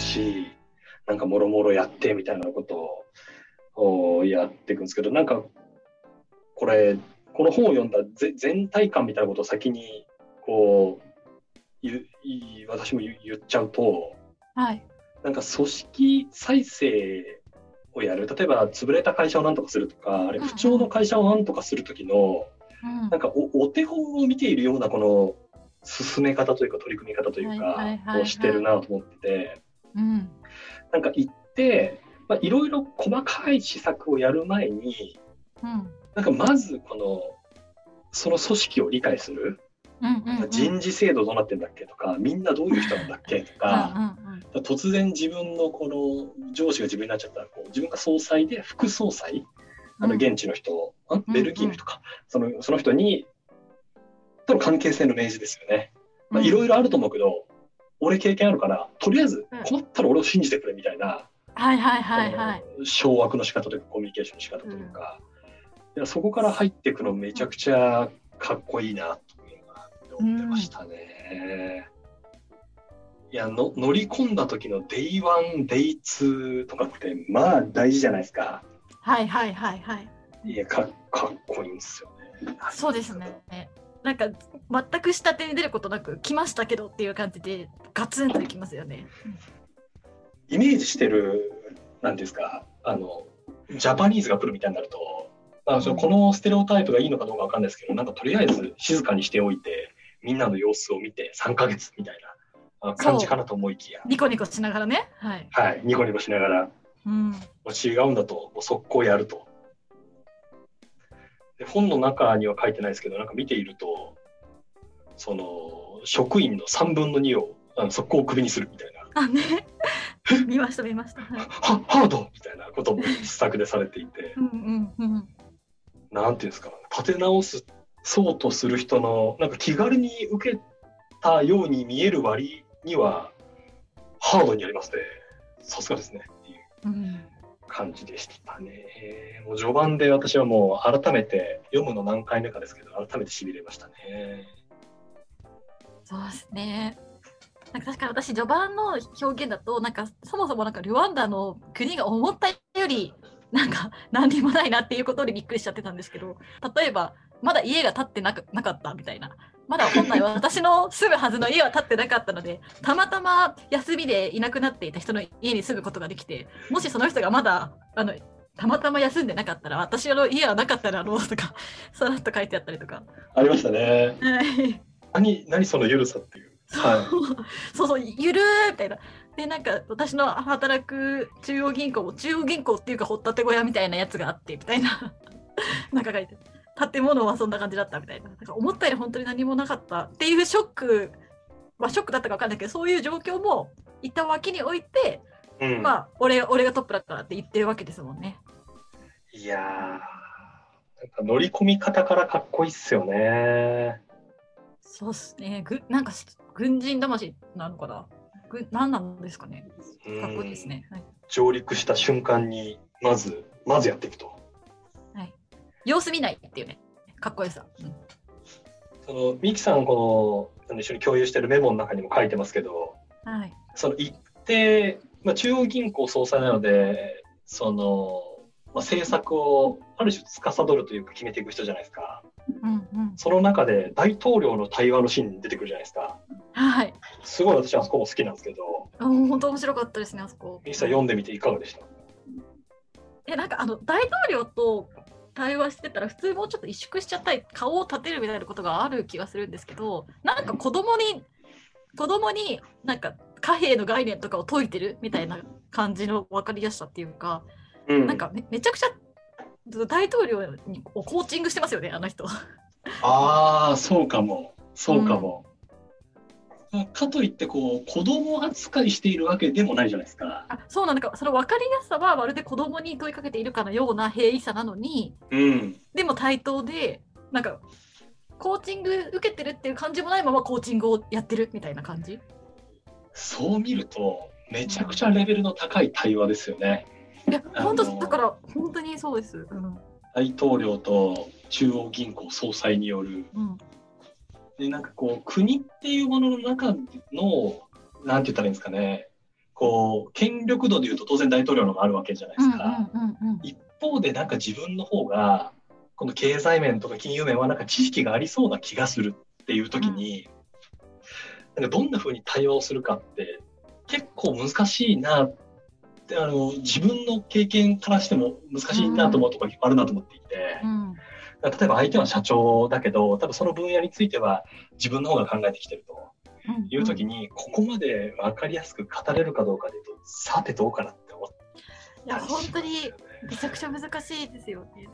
し、なんかもろもろやってみたいなことをやっていくんですけど、なんか、これ、この本を読んだ全体感みたいなことを先に、こう、私も言っちゃうと、はい、なんか組織再生をやる。例えば潰れた会社を何とかするとかあれ不調の会社を何とかする時の、うん、なんかおお手本を見ているようなこの進め方というか取り組み方というかをしてるなと思ってて、うん、なんか行ってまあ、いろいろ細かい施策をやる前に、うん、なんかまずこのその組織を理解する、うんうんうん、人事制度どうなってんだっけとかみんなどういう人なんだっけとかうん、突然自分のこの上司が自分になっちゃったらこう自分が総裁で副総裁あの現地の人、うん、ベルギーの人か、そのその人にとの関係性の明示ですよね。いろいろあると思うけど、俺経験あるからとりあえず困ったら俺を信じてくれみたいな、はいはいはいはい。掌握の仕方というかコミュニケーションの仕方というか、いやそこから入っていくのめちゃくちゃかっこいいなと思ってましたね。いやの乗り込んだ時の Day1、Day2 とかってまあ大事じゃないですか。はいはいはいはい。いやかかっこいいんですよね。そうですね。なんか全く下手に出ることなく来ましたけどっていう感じでガツンといきますよね。イメージしてるなんですかあのジャパニーズが来るみたいになるとあのこのステレオタイプがいいのかどうかわかんないですけどなんかとりあえず静かにしておいてみんなの様子を見て3か月みたいな感じかなと思いきや。ニコニコしながらね。はい、はい、ニコニコしながら、うん、違うんだともう速攻やるとで本の中には書いてないですけどなんか見ているとその職員の3分の2をあの速攻クビにするみたいな。あね 見ました見ました。はハードみたいなことも施策でされていて。うんうんうん、なんていうんですか立て直すそうとする人のなんか気軽に受けたように見える割にはハードにやりますね。さすがですねっていう感じでしたね。もう序盤で私はもう改めて読むの何回目かですけど改めてしびれましたね。そうですね。なんか確かに私序盤の表現だとなんかそもそもなんかルワンダの国が思ったよりなんか何にもないなっていうことにびっくりしちゃってたんですけど例えばまだ家が建ってなくなかったみたいなまだ本来は私の住むはずの家は建ってなかったのでたまたま休みでいなくなっていた人の家に住むことができてもしその人がまだあのたまたま休んでなかったら私の家はなかったらろうとか さらっと書いてあったりとかありましたね。はい何何そのゆるさっていう？はい、そう そうゆるーみたいな。でなんか私の働く中央銀行も中央銀行っていうか掘ったて小屋みたいなやつがあってみたいな なんか書いて建物はそんな感じだったみたいななんか思ったより本当に何もなかったっていうショックまあショックだったか分かんないけどそういう状況も一旦脇に置いて、うん、まあ俺俺がトップだからって言ってるわけですもんね。いやーなんか乗り込み方からかっこいいっすよね。そうっすね。ぐなんか軍人魂なのかな？ぐ何なんですかね。かっこいいですね。はい、上陸した瞬間にまずまずやっていくと。はい。様子見ないっていうね。かっこよさ。うん、そのミキさんこの一緒に共有してるメモの中にも書いてますけど、はい。その一定まあ中央銀行総裁なのでそのまあ、政策をある種司るというか決めていく人じゃないですか。うんうん、その中で大統領の対話のシーンに出てくるじゃないですか。はい。すごい私あそこも好きなんですけど。あ本当面白かったですねあそこ。ミキさん読んでみていかがでした？えなんかあの大統領と対話してたら普通もうちょっと萎縮しちゃったり顔を立てるみたいなことがある気がするんですけどなんか子供に子供になんか貨幣の概念とかを解いてるみたいな感じの分かりやすさっていうか、うん、なんかめめちゃくちゃ大統領にコーチングしてますよねあの人。ああそうかもそうかも。うん、かといってこう子供扱いしているわけでもないじゃないですか。あそうなんだその分かりやすさはまるで子供に問いかけているかのような平易さなのに、うん、でも対等でなんかコーチング受けてるっていう感じもないままコーチングをやってるみたいな感じ？そう見るとめちゃくちゃレベルの高い対話ですよね。いや本当だから本当にそうです、うん、大統領と中央銀行総裁による、うん、でなんかこう国っていうものの中のなんて言ったらいいんですかねこう権力度でいうと当然大統領のがあるわけじゃないですか。一方でなんか自分の方がこの経済面とか金融面はなんか知識がありそうな気がするっていう時に、うん、なんかどんなふうに対応するかって結構難しいなってあの自分の経験からしても難しいなと思うところがあるなと思っていて。うん例えば相手は社長だけど多分その分野については自分の方が考えてきてるという時に、ここまで分かりやすく語れるかどうかでいうとさてどうかなって思っていや本当にめちゃくちゃ難しいですよね。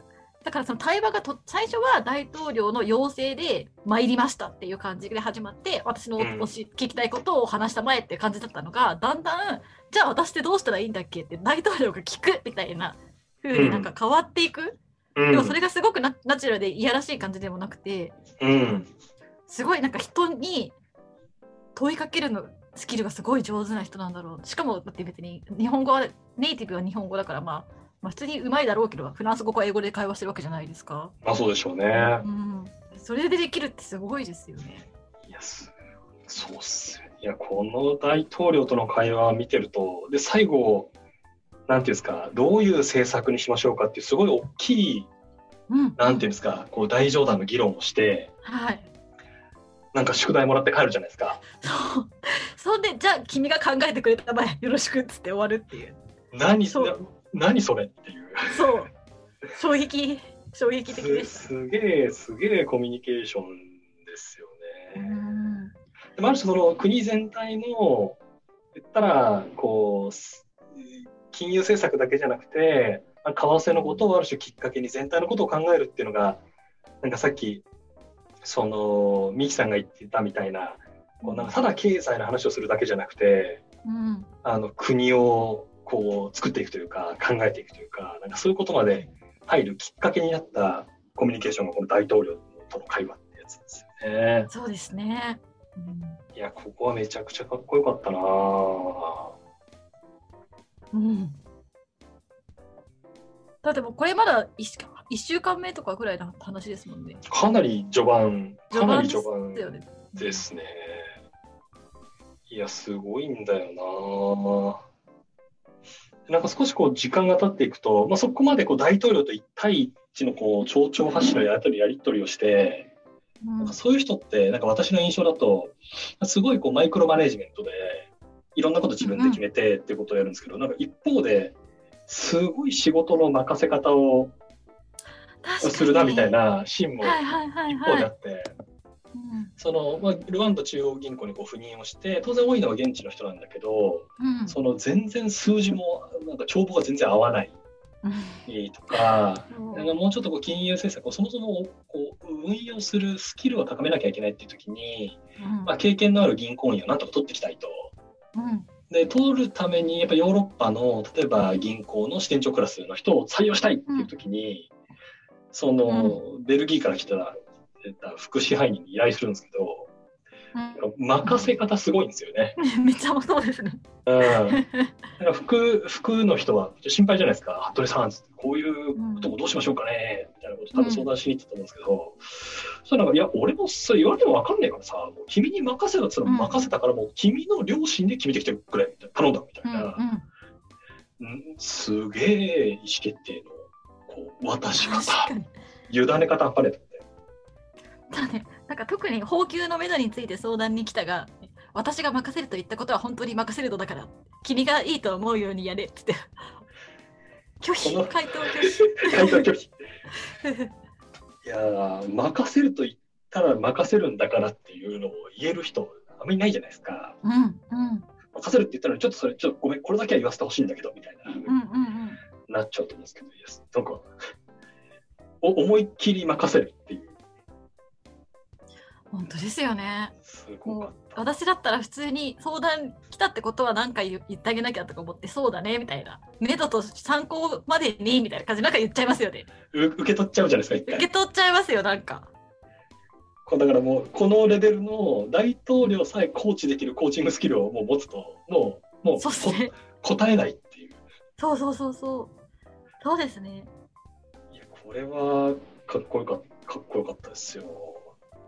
だからその対話がと最初は大統領の要請で参りましたっていう感じで始まって私のおし、聞きたいことを話したまえっていう感じだったのがだんだんじゃあ私ってどうしたらいいんだっけって大統領が聞くみたいな風になんか変わっていく、うん、でもそれがすごくナナチュラルでいやらしい感じでもなくて、うん、すごいなんか人に問いかけるのスキルがすごい上手な人なんだろうしかもだって別に日本語はネイティブは日本語だからまあまあ、普通にうまいだろうけどフランス語か英語で会話してるわけじゃないですか。まあそうでしょうね。うん、それでできるってすごいですよね。いやそうっすいやこの大統領との会話を見てるとで最後なんていうんですかどういう政策にしましょうかっていうすごい大きい、うん、なんていうんですかこう大冗談の議論をして、はい、なんか宿題もらって帰るじゃないですか。そうそんでじゃあ君が考えてくれたまえよろしくっつって終わるっていう。何そう何それっていう。そう。衝撃、衝撃的です。すげえ、すげえコミュニケーションですよね。でもある種その国全体の、言ったら、こう、金融政策だけじゃなくて、為替のことをある種きっかけに全体のことを考えるっていうのが、なんかさっき、その、ミキさんが言ってたみたいな、こうなんかただ経済の話をするだけじゃなくて、うん、あの国をこう作っていくというか考えていくというかなんかそういうことまで入るきっかけになったコミュニケーションがこの大統領との会話ってやつですよね。そうですね、うん、いやここはめちゃくちゃかっこよかったなうん。だってもこれまだ 1, 1週間目とかぐらいの話ですもんね。かなり序盤、かなり序盤ですね。いや、すごいんだよななんか少しこう時間が経っていくと、まあ、そこまでこう大統領と1対1のこう町長発信のやり取りやり取りをして、なんかそういう人ってなんか私の印象だとすごいこうマイクロマネジメントでいろんなこと自分で決めてっていうことをやるんですけど、なんか一方ですごい仕事の任せ方をするなみたいなシーンも一方であって。そのまあ、ルワンダ中央銀行にこう赴任をして当然多いのは現地の人なんだけど、うん、その全然数字もなんか帳簿が全然合わない。とか、なんかもうちょっとこう金融政策をそもそもこう運用するスキルを高めなきゃいけないっていう時に、うん、まあ、経験のある銀行員をなんとか取っていきたいと。うんで取るためにやっぱヨーロッパの例えば銀行の支店長クラスの人を採用したいっていう時に、その、ベルギーから来た副支配人に依頼するんですけど、うん、任せ方すごいんですよね。めっちゃそうですね。うん。だから副副の人は心配じゃないですか。服部さんこういうこともどうしましょうかねみたいなこと多分相談しに行ったと思うんですけど、うん、そなんかいや俺もそれ言われても分かんないからさ、もう君に任せたっつったら任せたからもう君の両親で決めてきてくれみたいな頼んだみたいな。うん、うん、すげえ意思決定のこう渡し方、委ね方あれと。だね、なんか特に放給のめどについて相談に来たが、私が任せると言ったことは本当に任せるのだから、君がいいと思うようにやれって。拒否、回答拒否。回答拒否。いや任せると言ったら任せるんだからっていうのを言える人、あんまりいないじゃないですか。うんうん、任せるって言ったら、ちょっとそれ、ちょっとごめん、これだけは言わせてほしいんだけど、みたいな、うんうんうん、なっちゃうと思うんですけど、なんか、お思いっきり任せるっていう。本当ですよね。もう私だったら普通に相談来たってことは何か言ってあげなきゃとか思ってそうだねみたいな目処と参考までにみたいな感じなんか言っちゃいますよね。受け取っちゃうじゃないですか受け取っちゃいますよなんか。だからもうこのレベルの大統領さえコーチできるコーチングスキルをもう持つともうもう、ね、答えないっていう。そうそうそうそうそうですね。いやこれはかっこよかかっこよかったですよ。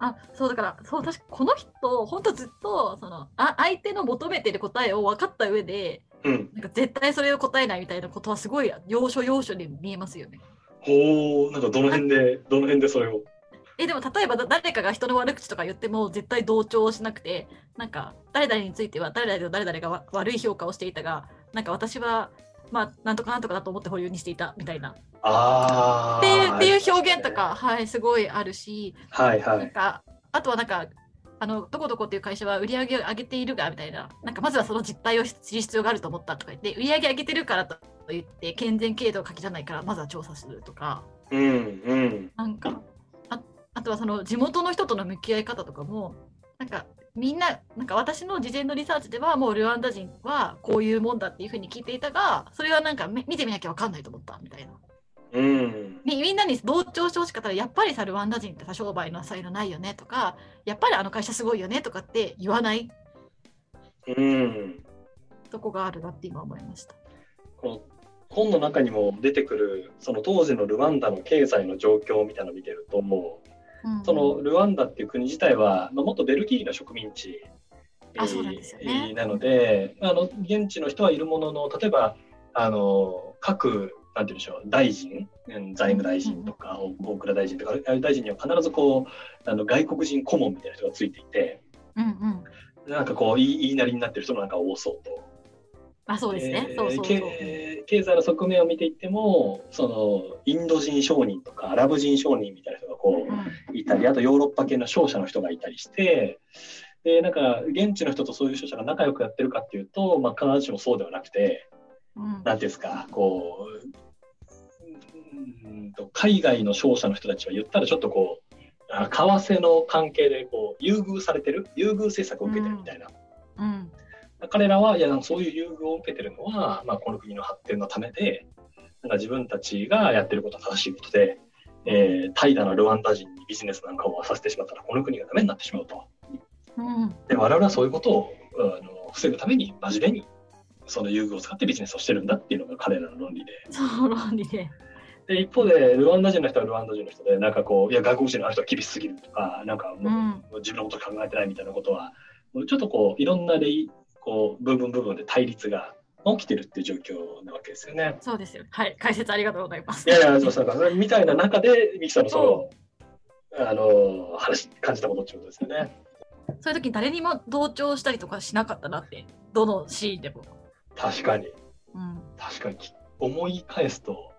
あそうだからそう確かこの人本当ずっとそのあ相手の求めてる答えを分かった上でうん、なんか絶対それを答えないみたいなことはすごい要所要所で見えますよね。ほうなんかどの辺でどの辺でそれを？えでも例えば誰かが人の悪口とか言っても絶対同調しなくてなんか誰々については誰々と誰々が悪い評価をしていたがなんか私はまあなんとかなんとかだと思って保留にしていたみたいなあっていうっていう表現とか、はい、すごいあるし、はいはい、なんかあとはなんかあのどこどこっていう会社は売り上げを上げているがみたいな、なんかまずはその実態を知る必要があると思ったとか言って、売り上げ上げてるからと言って、健全経度を書きじゃないから、まずは調査するとか、うんうん、なんかあ、あとはその地元の人との向き合い方とかも、なんかみんな、なんか私の事前のリサーチでは、もうルワンダ人はこういうもんだっていうふうに聞いていたが、それはなんか見てみなきゃ分かんないと思ったみたいな。うん、みんなに同調してほしかったらやっぱりさルワンダ人ってさ商売の才能ないよねとかやっぱりあの会社すごいよねとかって言わない、うん、とこがあるなって今思いました。この本の中にも出てくるその当時のルワンダの経済の状況みたいなのを見てるともう、うん、そのルワンダっていう国自体は、まあ、もっとベルギーの植民地あそうなんですよね、なのであの現地の人はいるものの例えばあの各なんて言うんでしょう、大臣、財務大臣とか、大蔵大臣とか、大臣には必ずこう、あの外国人顧問みたいな人がついていて、うんうん、なんかこう言い、言いなりになってる人なんか多そうと。あそうですね、えー、そうそう。経経済の側面を見ていってもそのインド人商人とかアラブ人商人みたいな人がこう、いたりあとヨーロッパ系の商社の人がいたりしてでなんか現地の人とそういう商社が仲良くやってるかっていうと、まあ、必ずしもそうではなくて、うん、なんていうんですかこううんと海外の商社の人たちは言ったらちょっとこう為替の関係でこう優遇されてる優遇政策を受けてるみたいな、うん、彼らはいやそういう優遇を受けてるのは、まあ、この国の発展のためでなんか自分たちがやってることは正しいことで、えー、怠惰なルワンダ人にビジネスなんかをさせてしまったらこの国がダメになってしまうと。うん、で我々はそういうことをあの防ぐために真面目にその優遇を使ってビジネスをしてるんだっていうのが彼らの論理で。そう論理でで一方でルワンダ人の人はルワンダ人の人でなんかこういや外国人のある人は厳しすぎるとかなんかもう、うん、自分のこと考えてないみたいなことはちょっとこういろんなこう部分部分で対立が起きてるっていう状況なわけですよね。そうですよ。はい、解説ありがとうございます。いやいや、そうそうみたいな中で、ミキさんのその、あの、話、感じたことってことですよね。そういう時に誰にも同調したりとかしなかったなって、どのシーンでも。確かに。うん、確かに。思い返すと、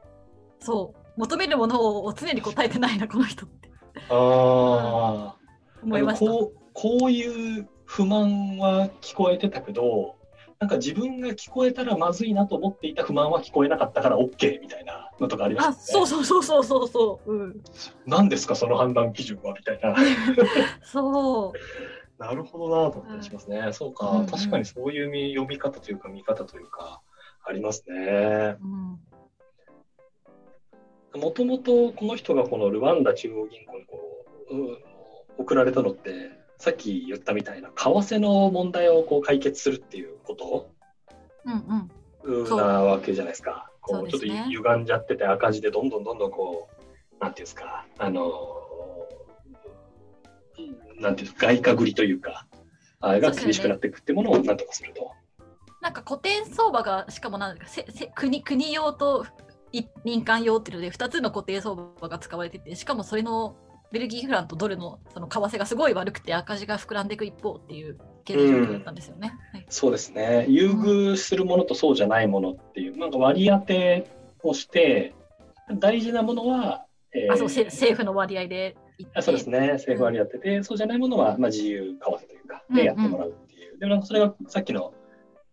そう。求めるものを常に答えてないなこの人って。ああ思いました。こうこういう不満は聞こえてたけどなんか自分が聞こえたらまずいなと思っていた不満は聞こえなかったから OK みたいなのとかあります、ね、あそうそうそうそうそうそう、うん、何ですかその判断基準はみたいな。そうなるほどなと思ったりしますね、うん、そうか、うんうん、確かにそういう読み方というか見方というかありますね、うん。もともとこの人がこのルワンダ中央銀行にこう、う送られたのって、さっき言ったみたいな、為替の問題をこう解決するっていうこと？うんうん、なわけじゃないですか。こう、ね、ちょっと歪んじゃってて赤字でどんどんどんどんこう、なんていうんですか、あの、なんていう外貨繰りというか、あれが厳しくなっていくっていうものをなんとかすると。なんか古典相場がしかもなんかせせ国国用と民間用っていうので2つの固定相場が使われててしかもそれのベルギーフランとドルのその為替がすごい悪くて赤字が膨らんでいく一方っていう経済状況だったんですよね、うん。はい、そうですね。優遇するものとそうじゃないものっていう、うん、なんか割り当てをして大事なものは、えー、あそう政府の割合であそうですね。政府割り当てて、うん、そうじゃないものは、まあ、自由為替というかでやってもらうっていう、うんうん、でもなんかそれがさっきの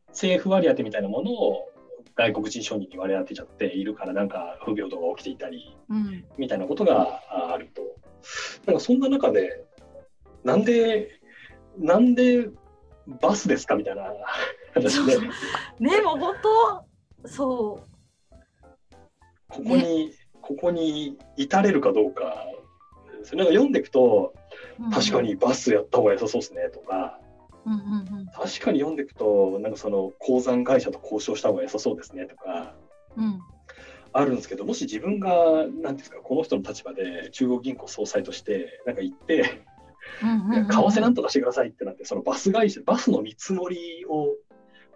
政府割り当てみたいなものを外国人商人に割り当てちゃっているからなんか不平等が起きていたり、うん、みたいなことがあると。なんかそんな中で、なんで、なんでバスですかみたいな話で。ね、もう本当、そう。ここに、ね、ここに至れるかどうか、それなんか読んでいくと、うん、確かにバスやった方が良さそうですねとか、うんうんうん、確かに読んでいくとなんかその鉱山会社と交渉した方が良さそうですねとか、うん、あるんですけどもし自分が何ですかこの人の立場で中国銀行総裁としてなんか行って為替なんとかしてくださいってなってそのバス会社バスの見積もりを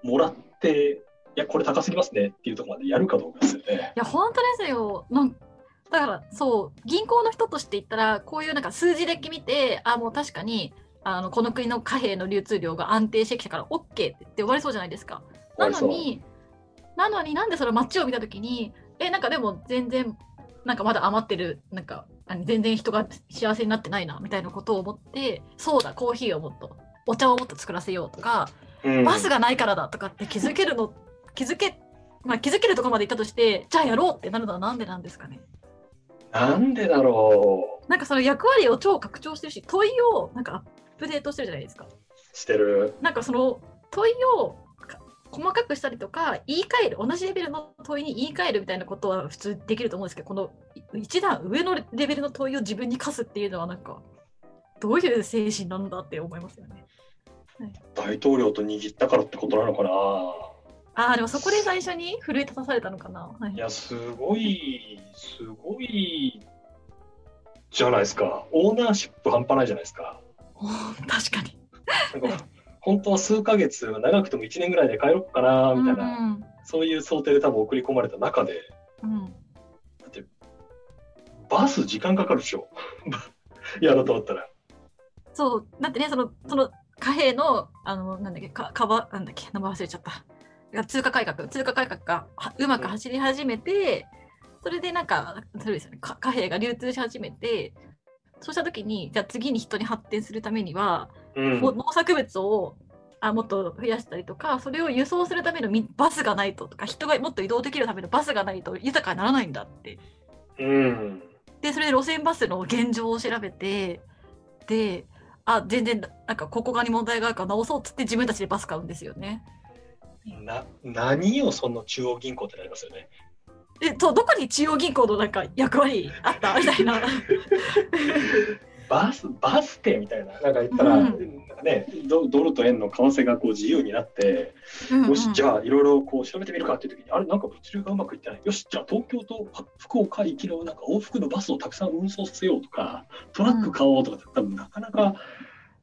もらってやこれ高すぎますねっていうところまでやるかどうかですよね。いや本当ですよ。なんだからそう銀行の人として言ったらこういうなんか数字だけ見てあもう確かにあのこの国の貨幣の流通量が安定してきたから OK って言って終わりそうじゃないですか。なのになのになんでその街を見た時にえなんかでも全然なんかまだ余ってるなんか全然人が幸せになってないなみたいなことを思ってそうだコーヒーをもっとお茶をもっと作らせようとか、うん、バスがないからだとかって気づけるの気づけまあ気づけるところまで行ったとしてじゃあやろうってなるのはなんでなんですかねなんでだろう。なんかその役割を超拡張してるし問いをなんかアップデートしてるじゃないですか。してる。なんかその問いを細かくしたりとか言い換える同じレベルの問いに言い換えるみたいなことは普通できると思うんですけどこの一段上のレベルの問いを自分に課すっていうのはなんかどういう精神なんだって思いますよね。はい、大統領と握ったからってことなのかなあでもそこで最初に奮い立たされたのかな、はい、い。やすごいすごいじゃないですか。オーナーシップ半端ないじゃないですか。確かに。本当は数ヶ月長くても1年ぐらいで帰ろうかなみたいな、うんうん、そういう想定で多分送り込まれた中で、うん、だってバス時間かかるでしょ。やろうと思ったら。そうだってねそのその貨幣のあのなんだっけかかばなんだっけ名前忘れちゃった通貨改革。通貨改革がうまく走り始めて、うん、それでなんかそうですよね。貨幣が流通し始めてそうした時にじゃあ次に人に発展するためにはうん、農作物をあもっと増やしたりとかそれを輸送するためのバスがないととか人がもっと移動できるためのバスがないと豊かにならないんだって。うん、でそれで路線バスの現状を調べてであ全然なんかここがに問題があるから直そうっつって自分たちでバス買うんですよね。な何をその中央銀行ってなりますよね。えとどこに中央銀行のなんか役割あった？みたいな。バスバス停みたいな。なんか言ったら、うん、なんかねドルと円の為替がこう自由になって、うんうん、よしじゃあいろいろこう調べてみるかっていう時にあれなんか物流がうまくいってない。よしじゃあ東京と福岡行きのなんか往復のバスをたくさん運送させようとかトラック買おうとか、うん、多分なかなか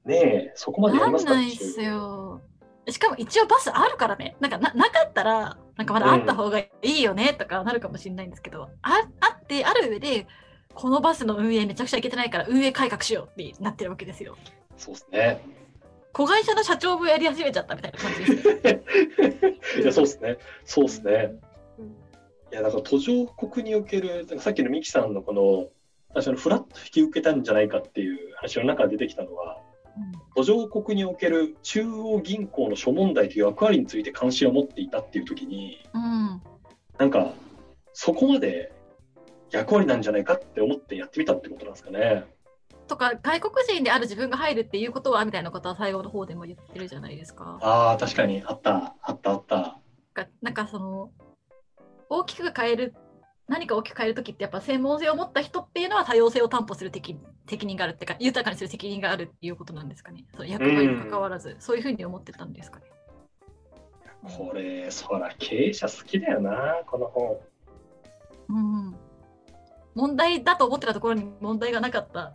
ねそこまでやりますかないですよしかも一応バスあるからねなんかななかったらなんかまだあった方がいいよねとかなるかもしれないんですけど、うん、ああってある上でこのバスの運営めちゃくちゃいけてないから運営改革しようってなってるわけですよ。そうですね。子会社の社長もやり始めちゃったみたいな感じです、ね。いやそうですね。そうですね。いやなんか途上国におけるさっきのミキさんのこの私のフラット引き受けたんじゃないかっていう話の中で出てきたのは、うん、途上国における中央銀行の諸問題という役割について関心を持っていたっていう時に、うん、なんかそこまで役割なんじゃないかって思ってやってみたってことなんですかね。とか外国人である自分が入るっていうことはみたいなことは最後の方でも言ってるじゃないですか。ああ確かにあったあったあった。なんかその大きく変える何か大きく変える時ってやっぱ専門性を持った人っていうのは多様性を担保する責任があるってか豊かにする責任があるっていうことなんですかね。その役割に関わらず、うん、そういうふうに思ってたんですかね。これそら経営者好きだよなこの本。うん。問題だと思ってたところに問題がなかった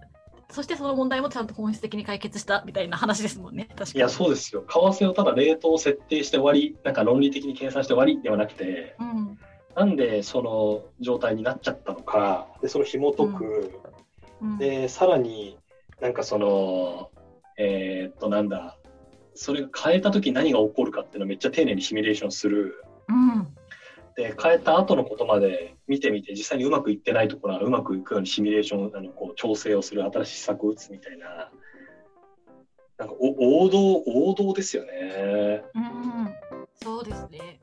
そしてその問題もちゃんと本質的に解決したみたいな話ですもんね確かにいやそうですよ為替をただレートを設定して終わりなんか論理的に計算して終わりではなくて、うん、なんでその状態になっちゃったのか。でその紐解く、うん、でさらになんかそのえー、っとなんだ。それが変えた時何が起こるかっていうのをめっちゃ丁寧にシミュレーションする、うん、で変えた後のことまで見てみて実際にうまくいってないところはうまくいくようにシミュレーションあのこう調整をする新しい施策を打つみたいな。なんか王道王道ですよね。うん、そうですね。